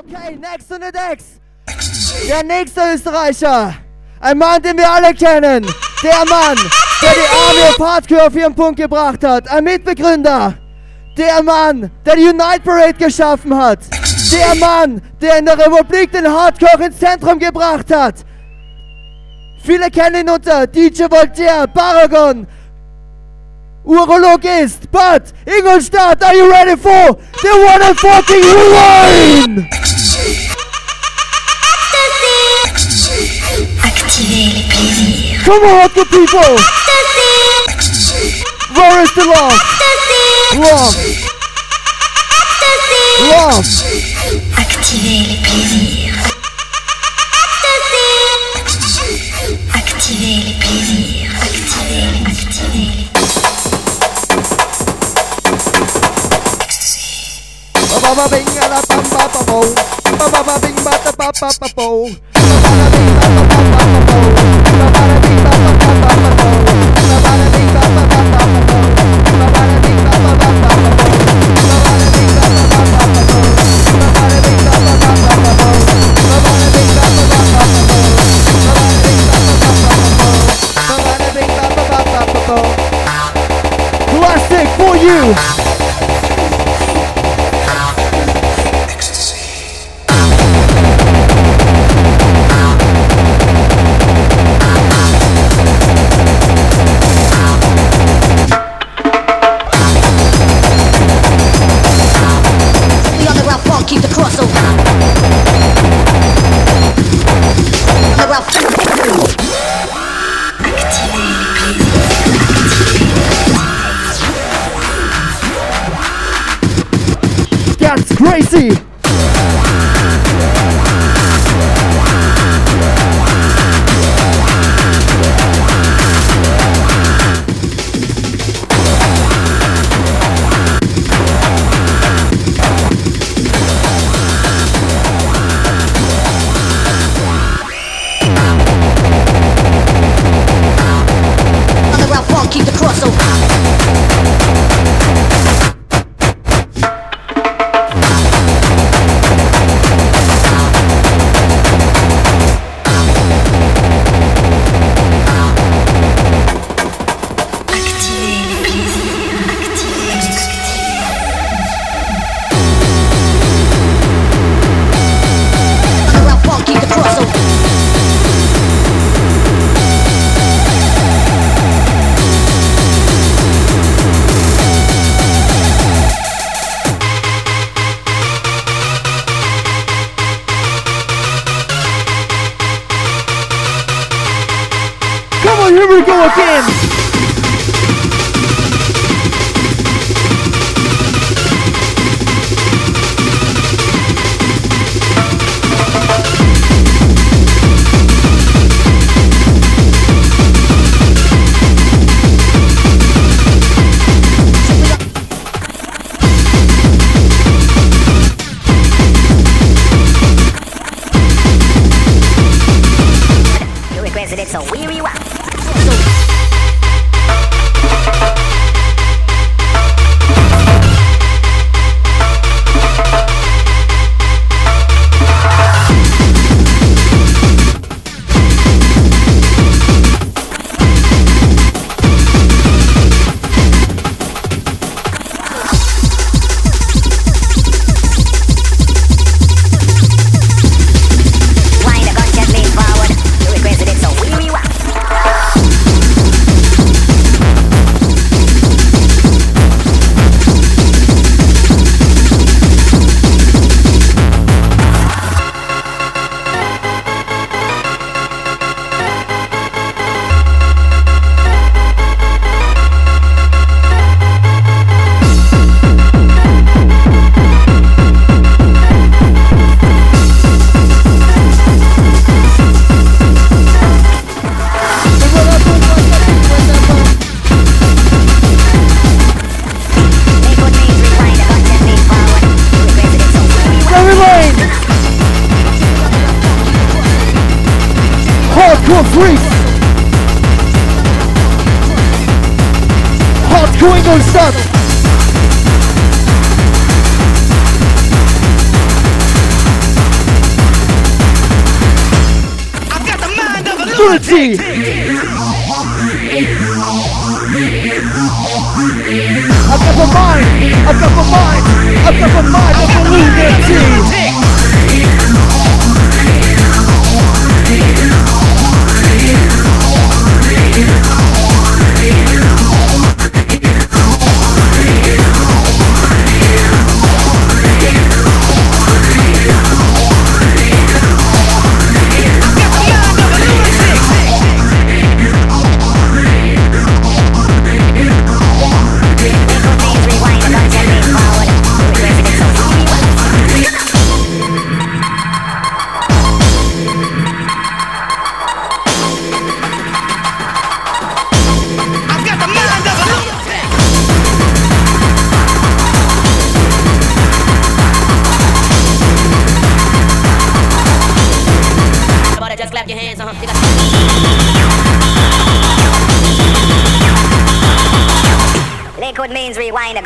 Okay, next on the decks. Der nächste Österreicher. Ein Mann, den wir alle kennen. Der Mann, der die Army of Hardcore auf ihren Punkt gebracht hat. Ein Mitbegründer. Der Mann, der die Unite Parade geschaffen hat. Der Mann, der in der Republik den Hardcore ins Zentrum gebracht hat. Viele kennen ihn unter DJ Voltaire, Paragon, Urologist, but Ingolstadt, are you ready for the one and fucking rewind? Come on, good people! Where is the love? Love, love. ba ba bing a da pam pa pa po ba ba ba bing ba da pa pa pa po Classic for you! Crazy.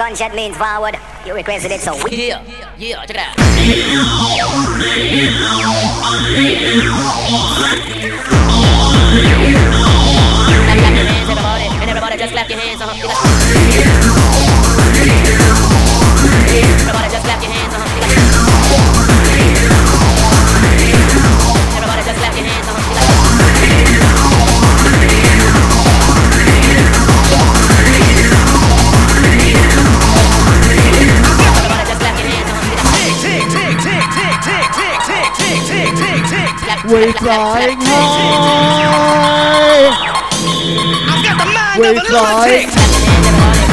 Gunshot means forward. You requested it, so we. Yeah, yeah, check it out. Hands, everybody, and everybody just clap your hands, uh-huh. Everybody just clap your hands, We're flying high. We're.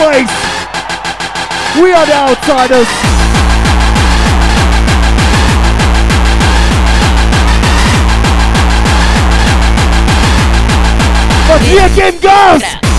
Place! We are the outsiders! But wir geben Gas!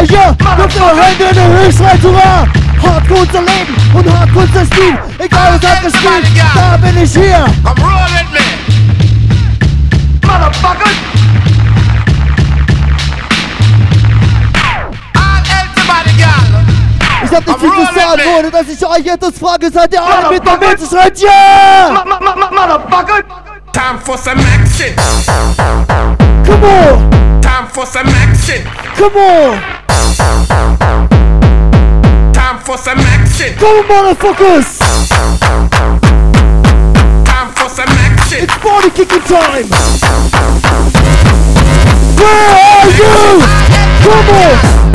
Arschlöcher, Kopf der Hände in der Höchstreich zu wahr. Hardcore Leben und Hardcore unser Stil. Egal was anderes spielt, da bin ich hier. I'm rolling me. Motherfucker. Ich hab nicht viel zu sagen, ohne dass ich euch etwas frage. Seid ihr alle mit der Mütze? Schreit ja! Motherfucker! Time for some action! Come on! Time for some action! Come on! Time for some action! Go, motherfuckers! Time for some action! It's party kicking time! Where are you? Come on!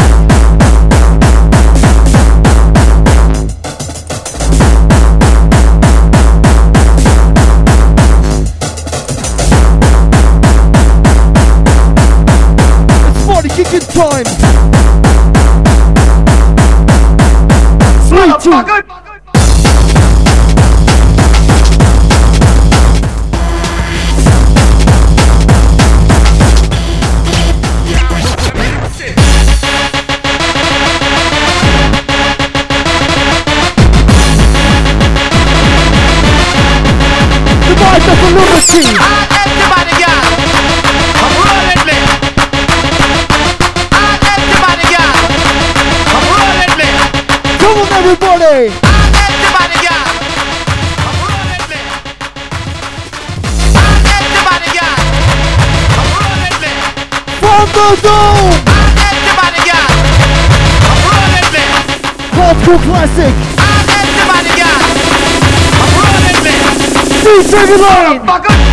two. The voice of liberty. Everybody! Everybody, yeah. Everybody, yeah. From the I'm yeah. Hardcore classic! Everybody, yeah. DJ Milan!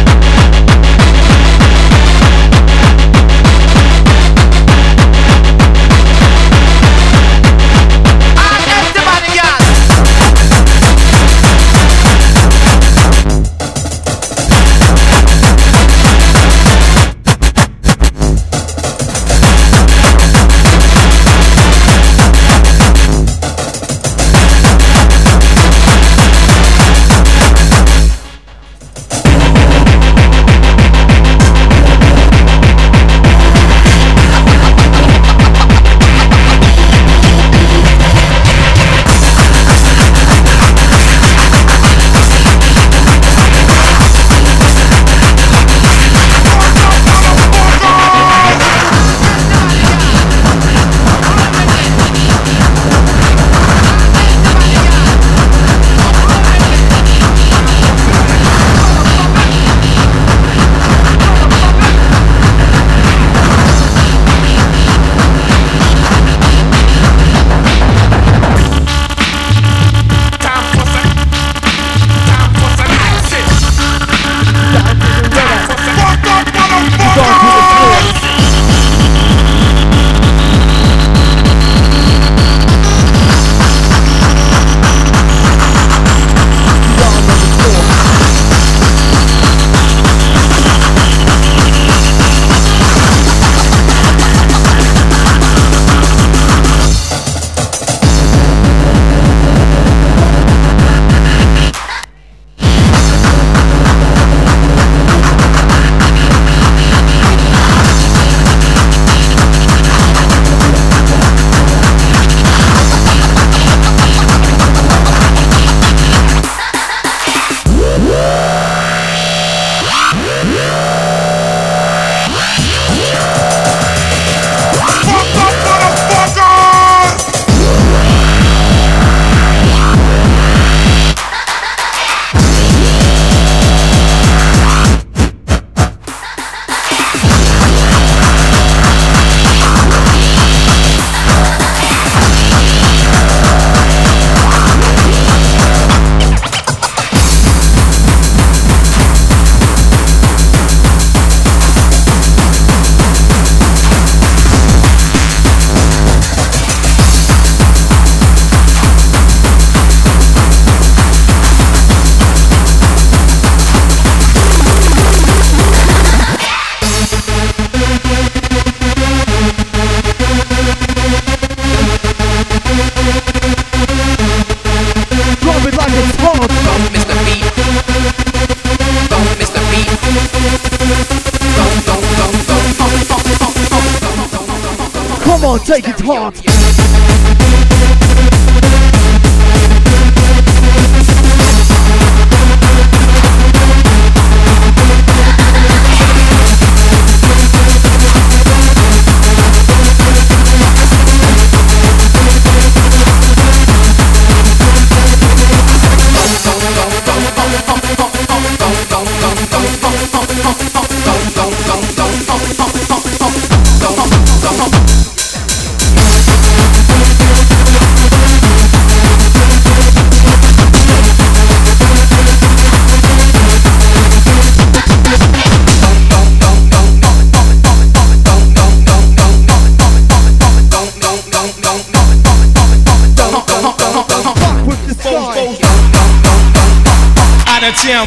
gym.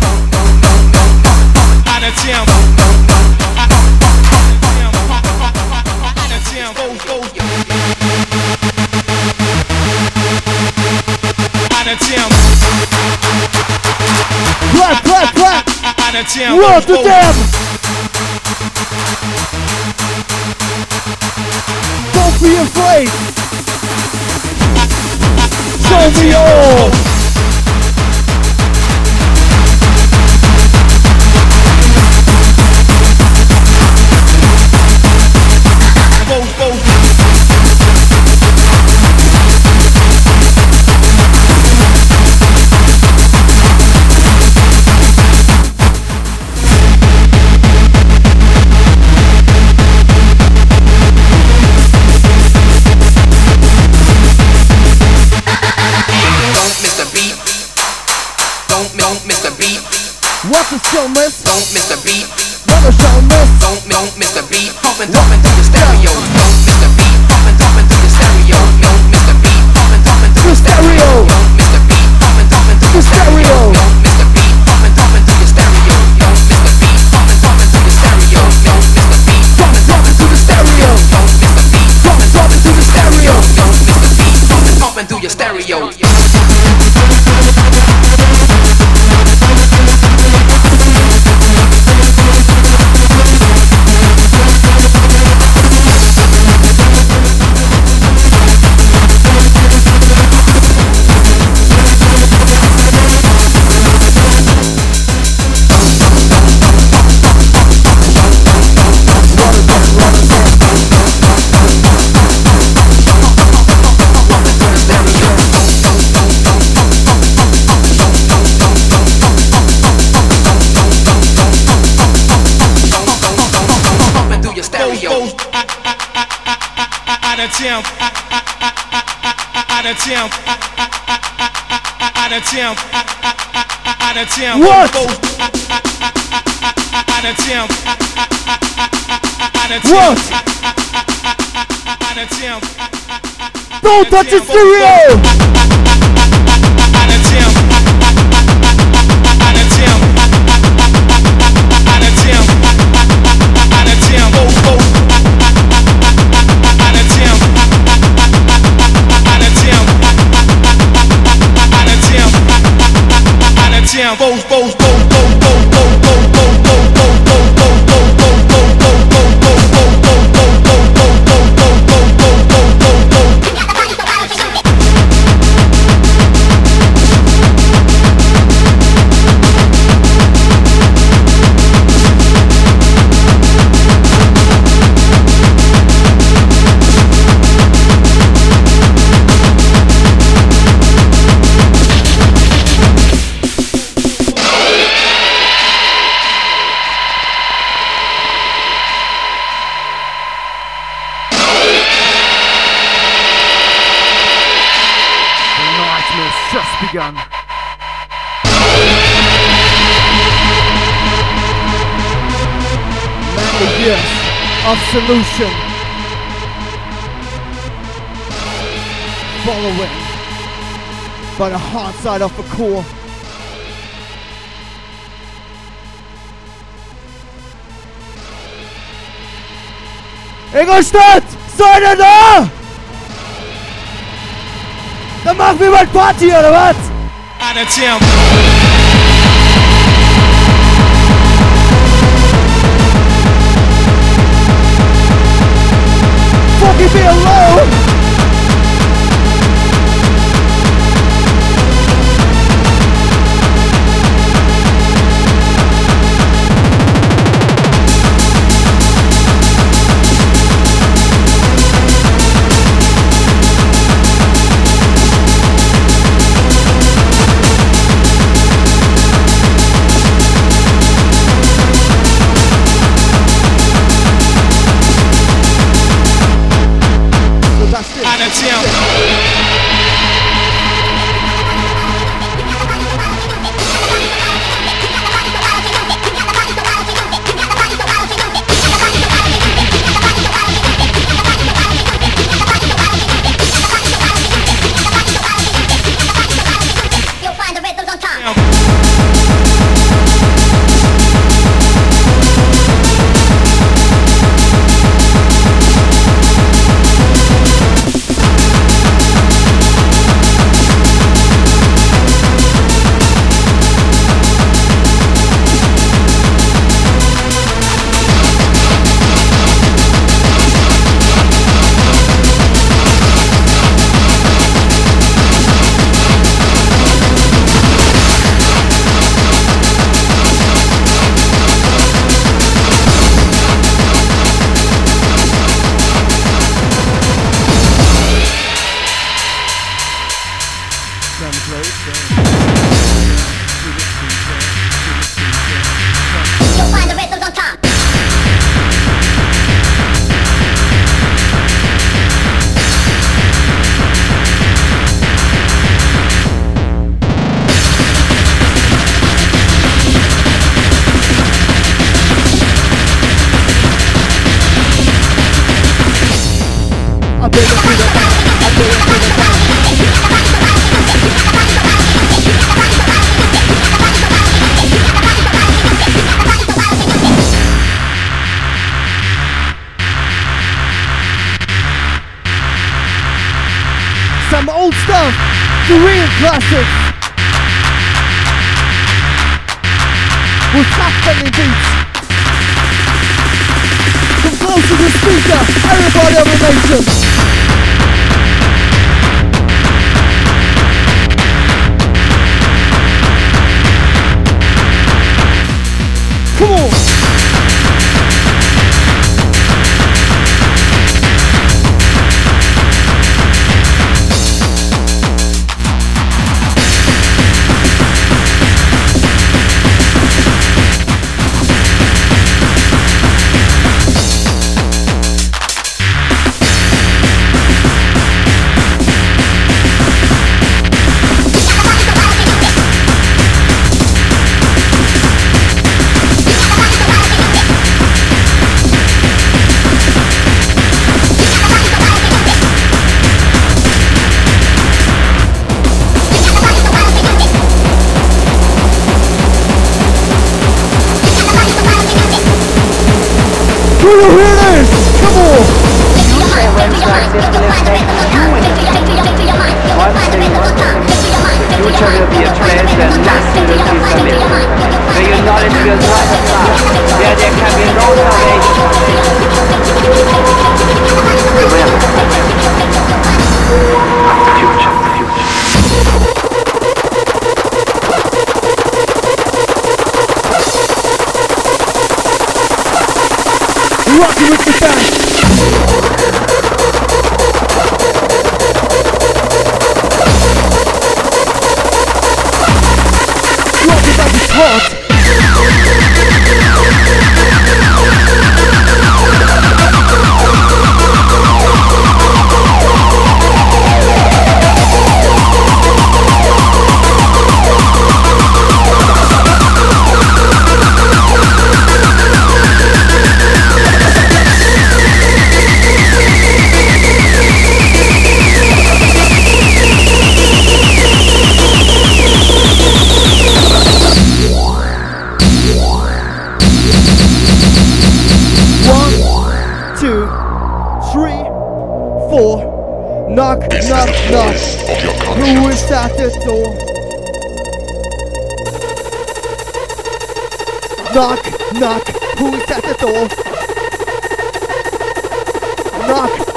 Out of gym. Out of gym. Out of gym. Clap, clap, clap. Out of gym. What the damn? Don't be afraid. Show me all. town, out of town, out of town. What? Out of town, out of town. Out of town. Don't touch the stereo. Out of town. Just begun. Many years of solution. Following by the hard side of the core. Ingolstadt! Seid ihr da? Dann machen wir mal Party, oder was? Attention. Fucking be alone! to the hill.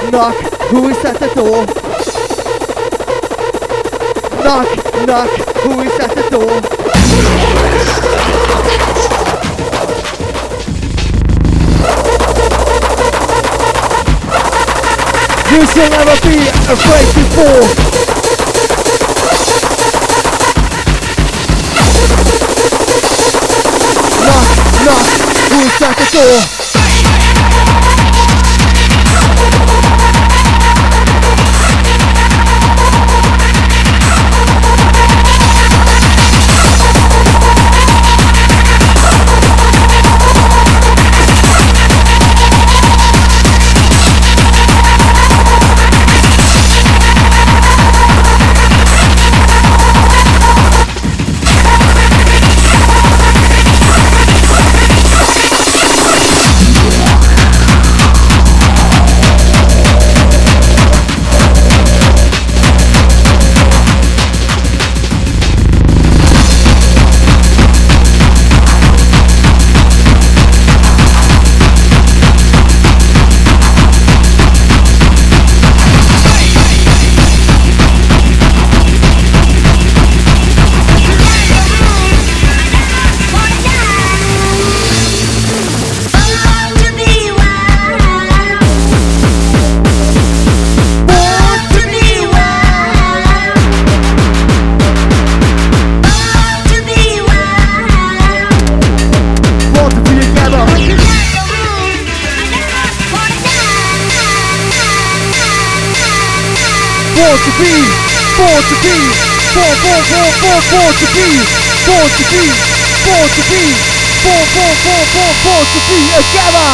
knock. Who is at the door? Knock, knock. Who is at the door? You shall never be afraid before. Knock, knock. Who's at the door? português, bom, bom, bom, bom português, português, português, bom, bom, bom, bom português, acaba!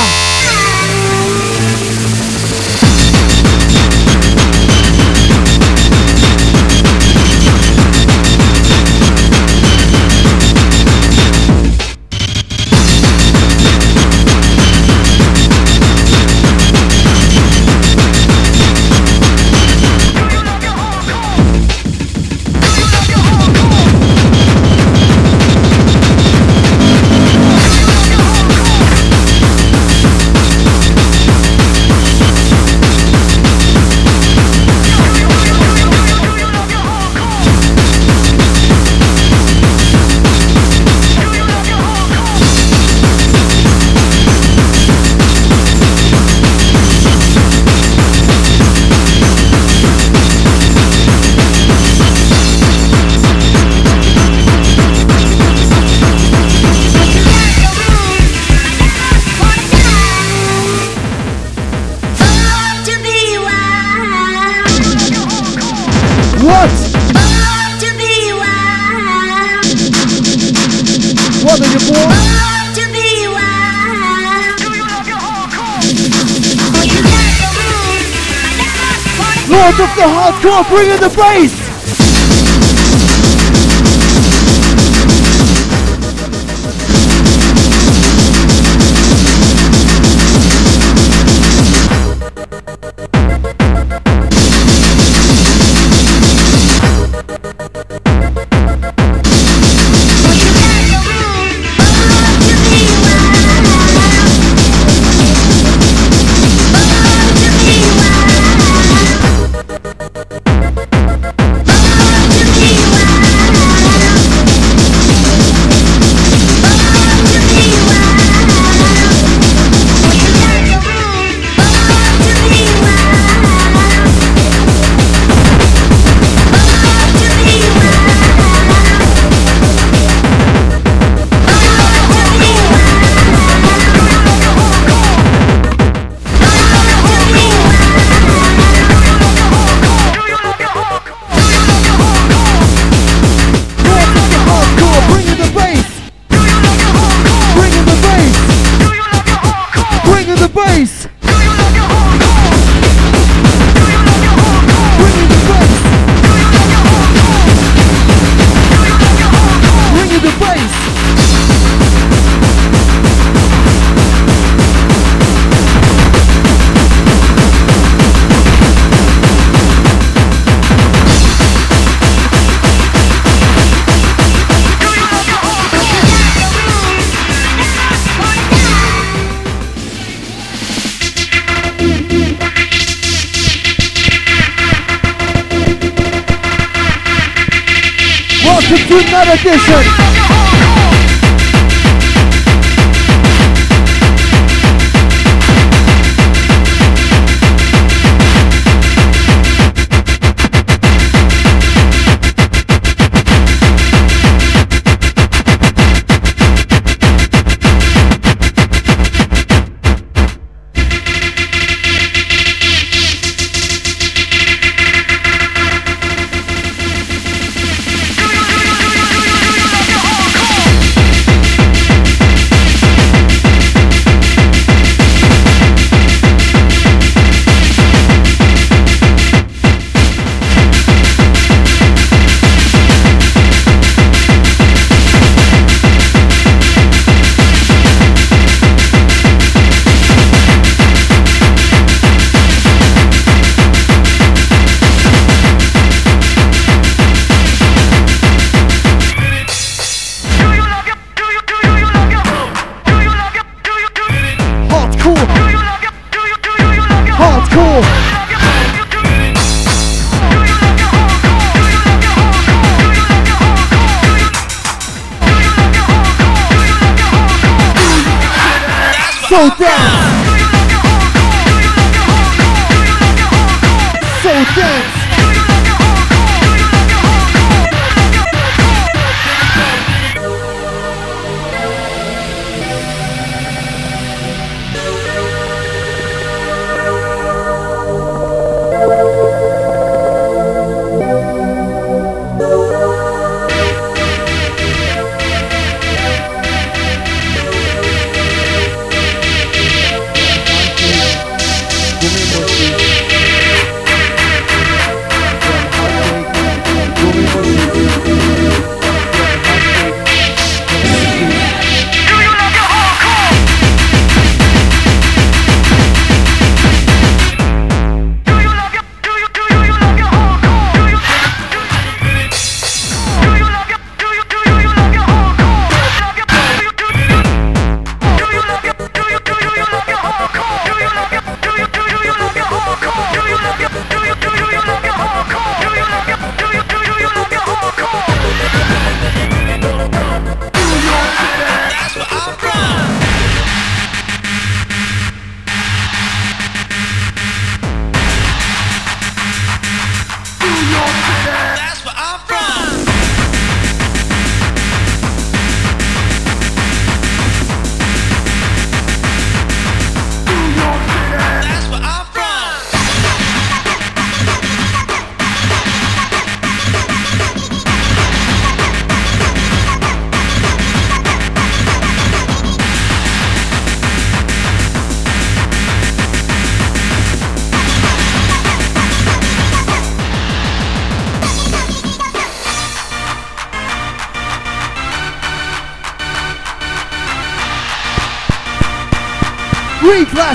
Lords of the hardcore, bring in the bass!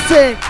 dice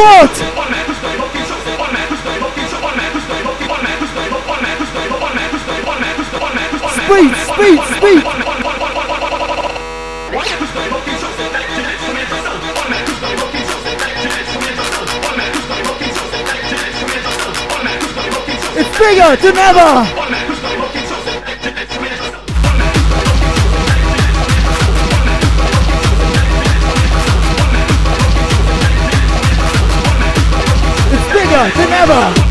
What? Speed, speed, speed. It's bigger than ever! forever.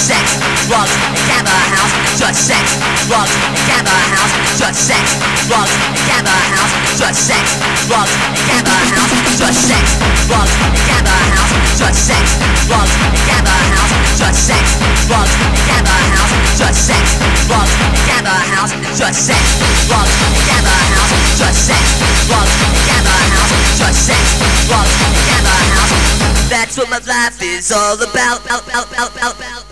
Sex, drugs, and gamma house, just sex, drugs, and gamma house, just sex, drugs, and gamma house, just sex, drugs, and gamma house, just sex, drugs, and gamma house, just sex, drugs, and gamma house, just sex, drugs, and gamma house, just sex, drugs, and gamma house, just sex, drugs, and gamma house, just sex, drugs, and gamma house, just sex, drugs, and gamma house. That's what my life is all about. Out, out, out.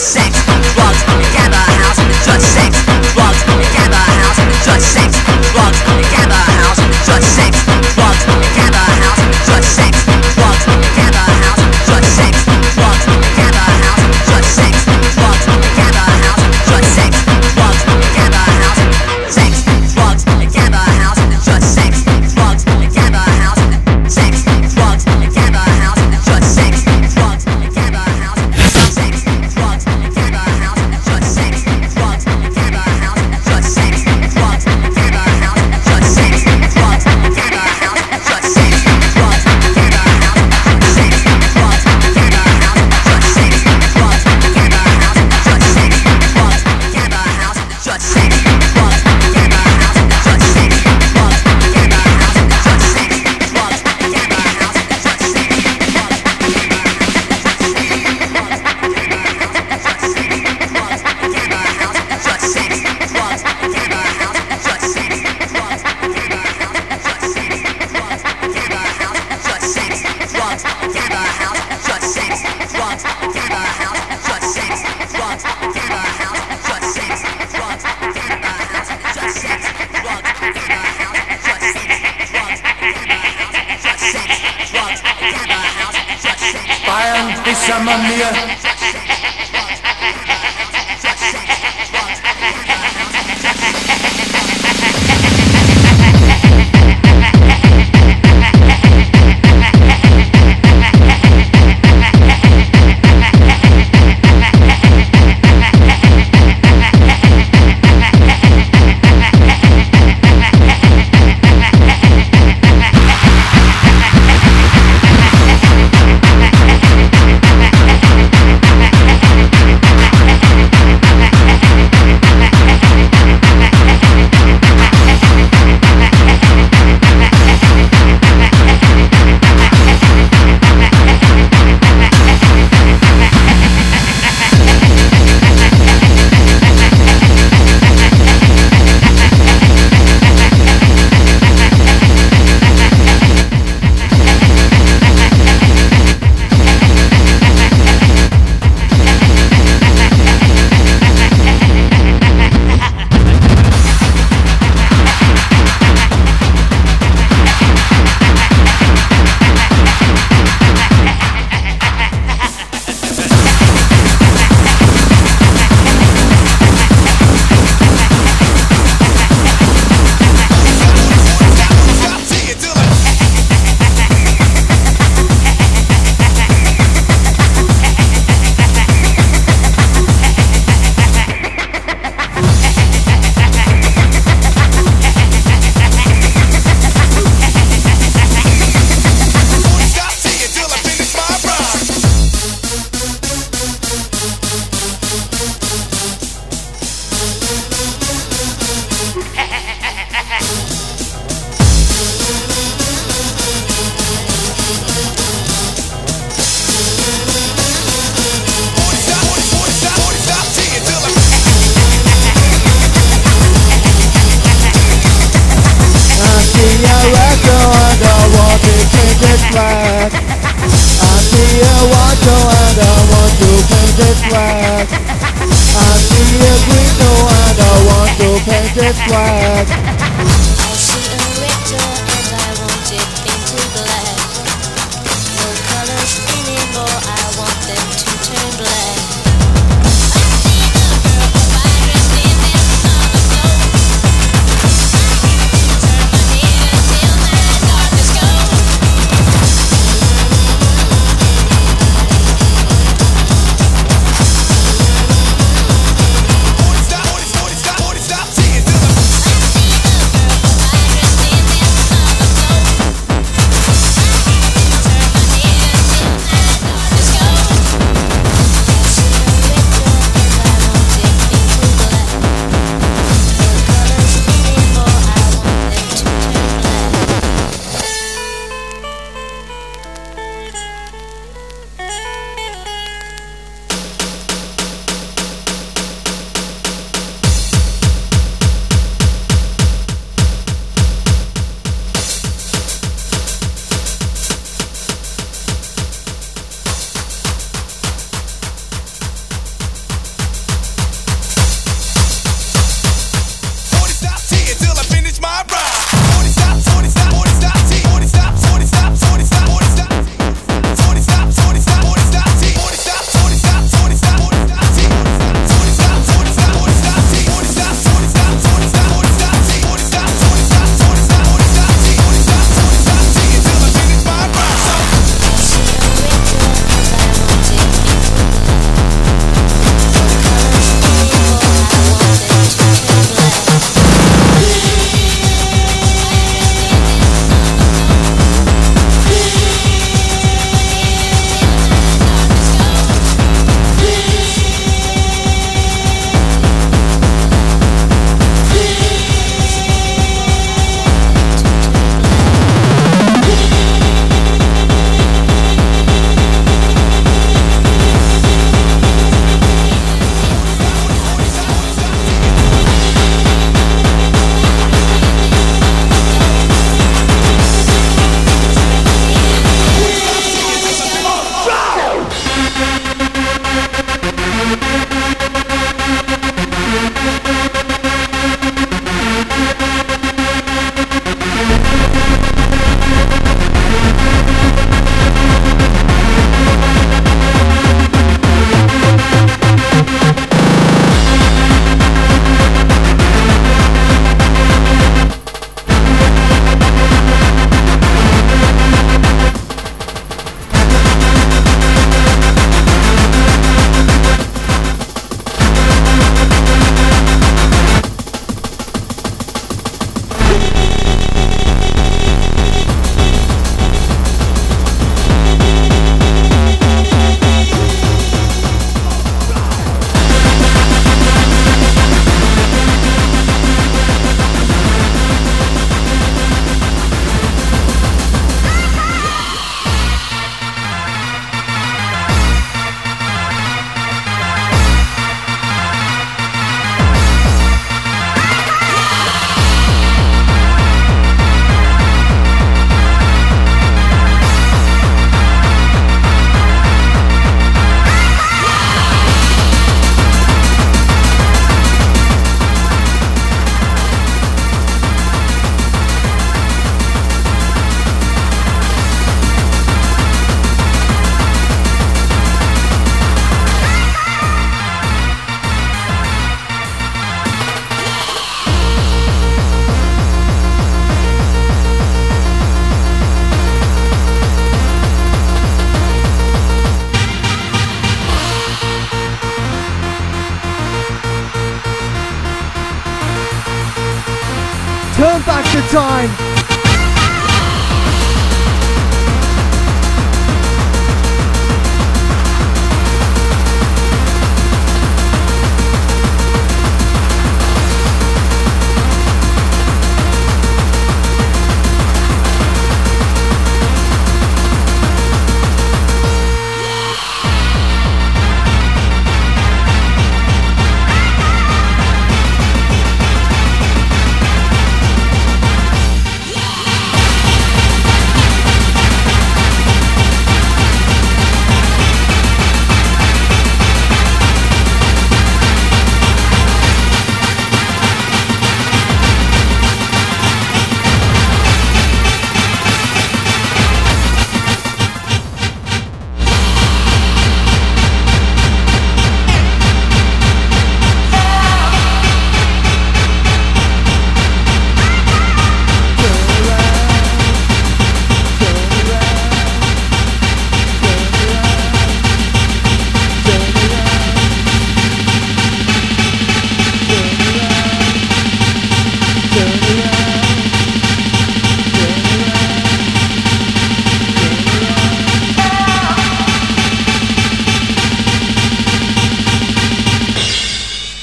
sex, drugs, on house, sex, drugs, house, sex, drugs, on house, sex, drugs, house, sex. I see a green, no, and I want to paint it black.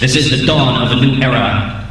This is the dawn of a new era.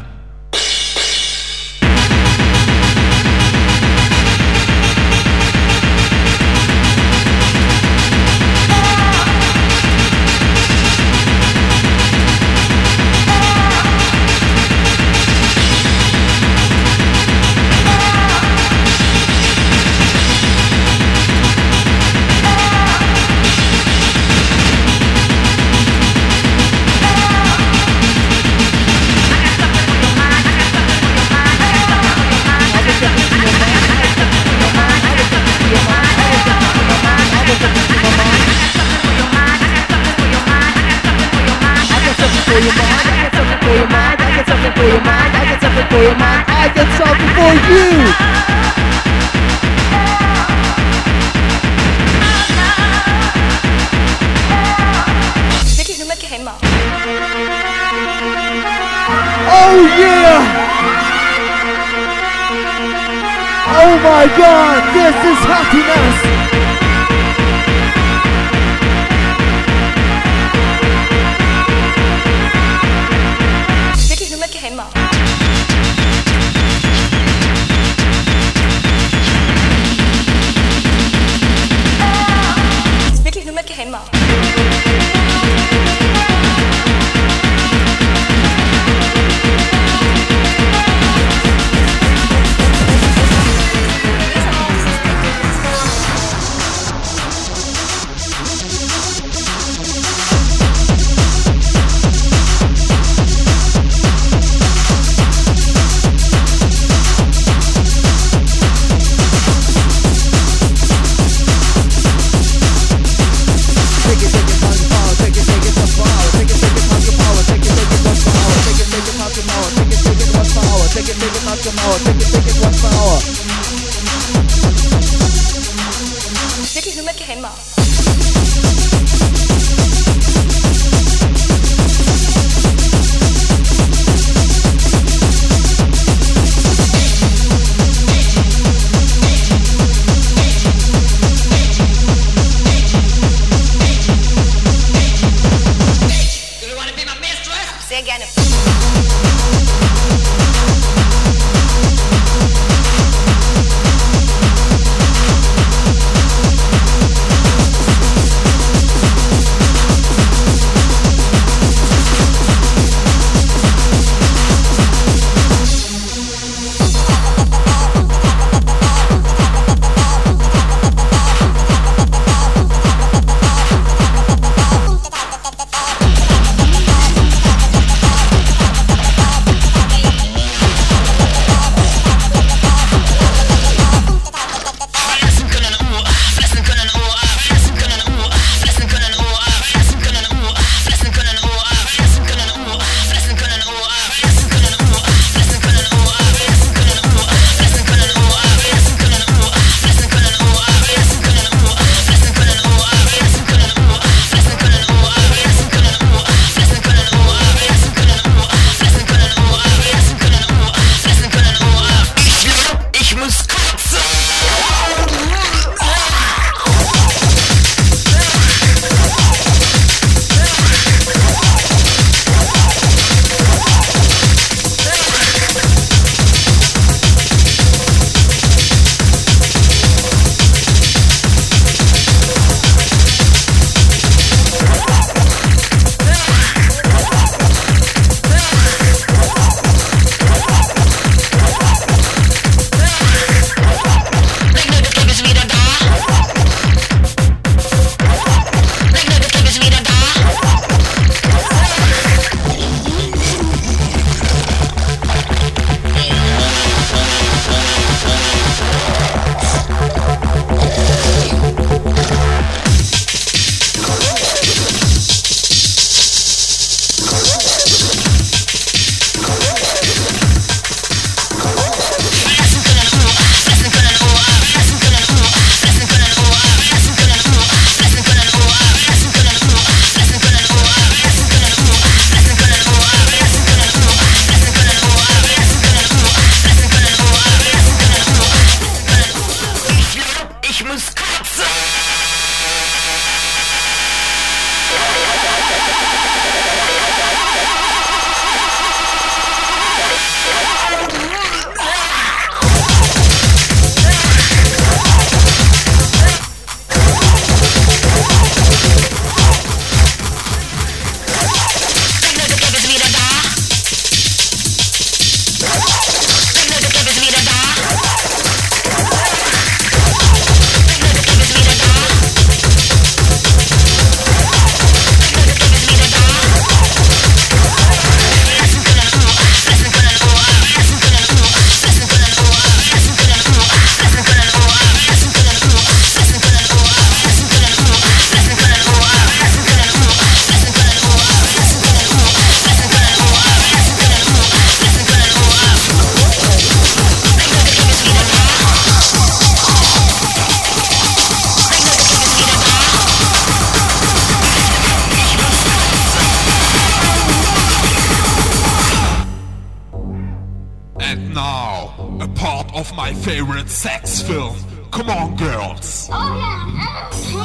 Come on, girls. Oh, yeah.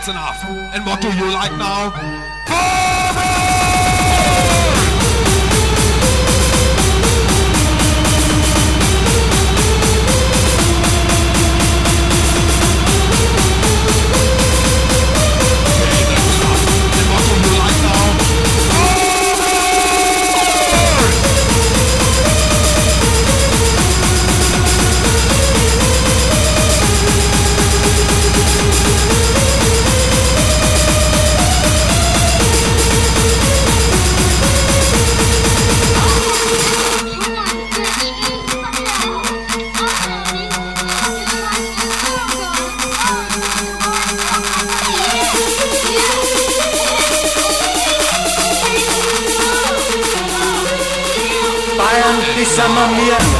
that's enough. And what do you like now? I'm a mia.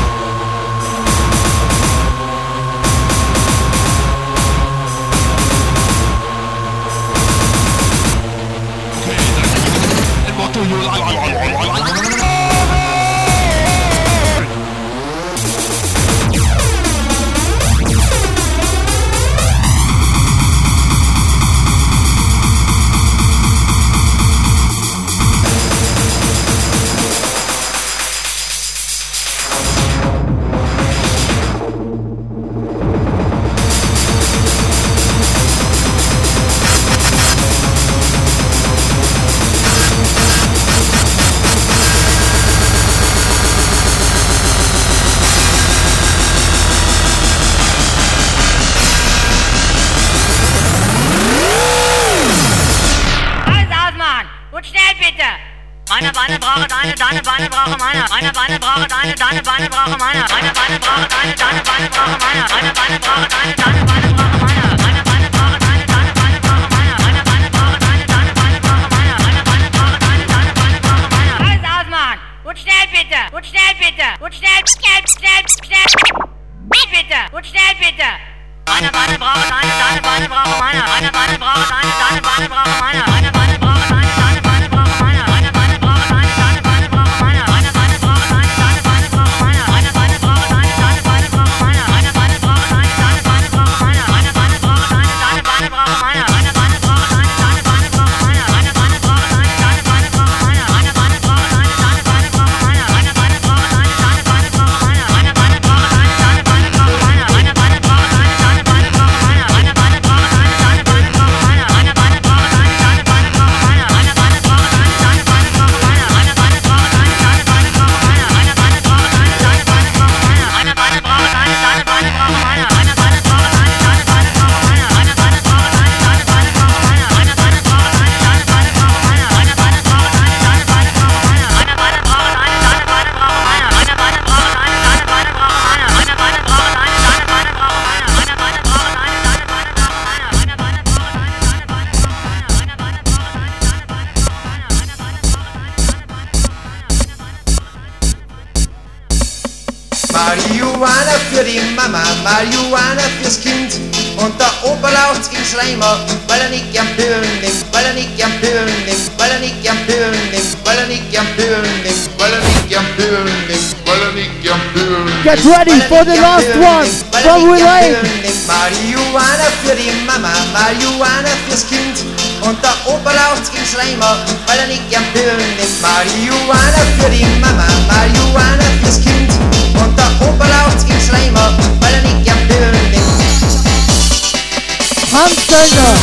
Get ready for the last one from Relay Marihuana für die Mama, Marihuana fürs Kind und der Opa laut ins Leimer, weil er nicht gern. Marihuana für die Mama, Marihuana fürs Kind und der Opa laut ins Leimer, weil er nicht gern. Hamsteiner.